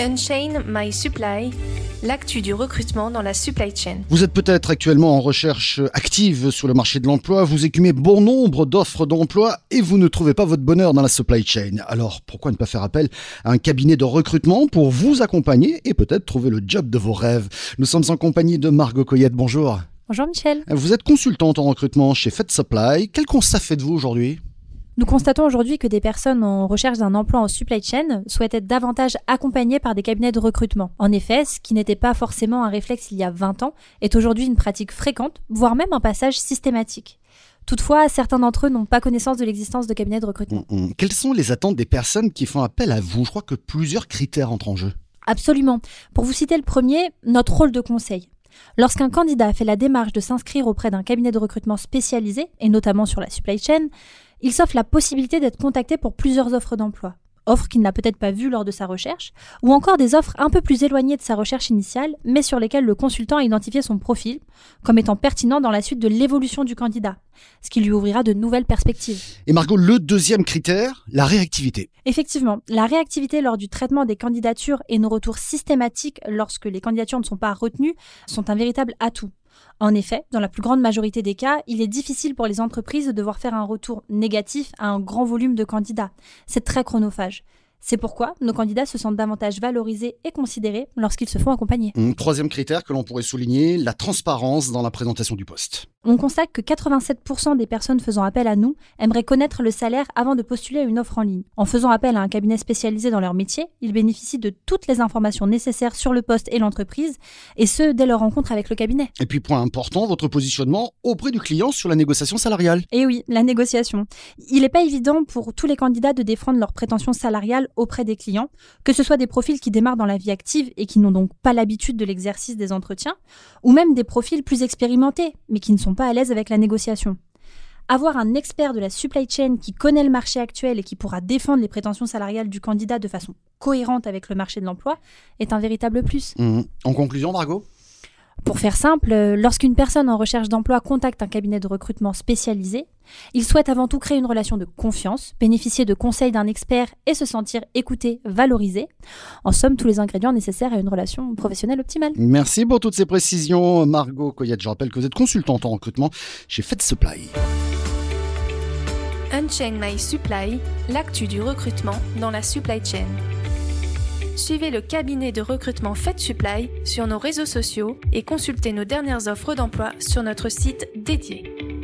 Unchain My Supply, l'actu du recrutement dans la supply chain. Vous êtes peut-être actuellement en recherche active sur le marché de l'emploi, vous écumez bon nombre d'offres d'emploi et vous ne trouvez pas votre bonheur dans la supply chain. Alors pourquoi ne pas faire appel à un cabinet de recrutement pour vous accompagner et peut-être trouver le job de vos rêves? Nous sommes en compagnie de Margot Coyette, bonjour. Bonjour Michel. Vous êtes consultante en recrutement chez Fed Supply. Quel constat faites-vous aujourd'hui? Nous constatons aujourd'hui que des personnes en recherche d'un emploi en supply chain souhaitent être davantage accompagnées par des cabinets de recrutement. En effet, ce qui n'était pas forcément un réflexe il y a 20 ans est aujourd'hui une pratique fréquente, voire même un passage systématique. Toutefois, certains d'entre eux n'ont pas connaissance de l'existence de cabinets de recrutement. Hum, hum. Quelles sont les attentes des personnes qui font appel à vous? Je crois que plusieurs critères entrent en jeu. Absolument. Pour vous citer le premier, notre rôle de conseil. Lorsqu'un candidat fait la démarche de s'inscrire auprès d'un cabinet de recrutement spécialisé, et notamment sur la supply chain, il s'offre la possibilité d'être contacté pour plusieurs offres d'emploi. Offres qu'il n'a peut-être pas vues lors de sa recherche, ou encore des offres un peu plus éloignées de sa recherche initiale, mais sur lesquelles le consultant a identifié son profil comme étant pertinent dans la suite de l'évolution du candidat, ce qui lui ouvrira de nouvelles perspectives. Et Margot, le deuxième critère, la réactivité. Effectivement, la réactivité lors du traitement des candidatures et nos retours systématiques lorsque les candidatures ne sont pas retenues sont un véritable atout. En effet, dans la plus grande majorité des cas, il est difficile pour les entreprises de devoir faire un retour négatif à un grand volume de candidats. C'est très chronophage. C'est pourquoi nos candidats se sentent davantage valorisés et considérés lorsqu'ils se font accompagner. troisième critère que l'on pourrait souligner, la transparence dans la présentation du poste. On constate que 87% des personnes faisant appel à nous aimeraient connaître le salaire avant de postuler à une offre en ligne. En faisant appel à un cabinet spécialisé dans leur métier, ils bénéficient de toutes les informations nécessaires sur le poste et l'entreprise, et ce, dès leur rencontre avec le cabinet. Et puis, point important, votre positionnement auprès du client sur la négociation salariale. Et oui, la négociation. Il n'est pas évident pour tous les candidats de défendre leurs prétentions salariales auprès des clients, que ce soit des profils qui démarrent dans la vie active et qui n'ont donc pas l'habitude de l'exercice des entretiens, ou même des profils plus expérimentés, mais qui ne sont pas à l'aise avec la négociation. Avoir un expert de la supply chain qui connaît le marché actuel et qui pourra défendre les prétentions salariales du candidat de façon cohérente avec le marché de l'emploi est un véritable plus. Mmh. En conclusion, Margot pour faire simple, euh, lorsqu'une personne en recherche d'emploi contacte un cabinet de recrutement spécialisé, il souhaite avant tout créer une relation de confiance, bénéficier de conseils d'un expert et se sentir écouté, valorisé. En somme, tous les ingrédients nécessaires à une relation professionnelle optimale. Merci pour toutes ces précisions, Margot Coyette. Je rappelle que vous êtes consultante en recrutement chez Fed Supply. Unchain My Supply, l'actu du recrutement dans la supply chain suivez le cabinet de recrutement Fed Supply sur nos réseaux sociaux et consultez nos dernières offres d'emploi sur notre site dédié.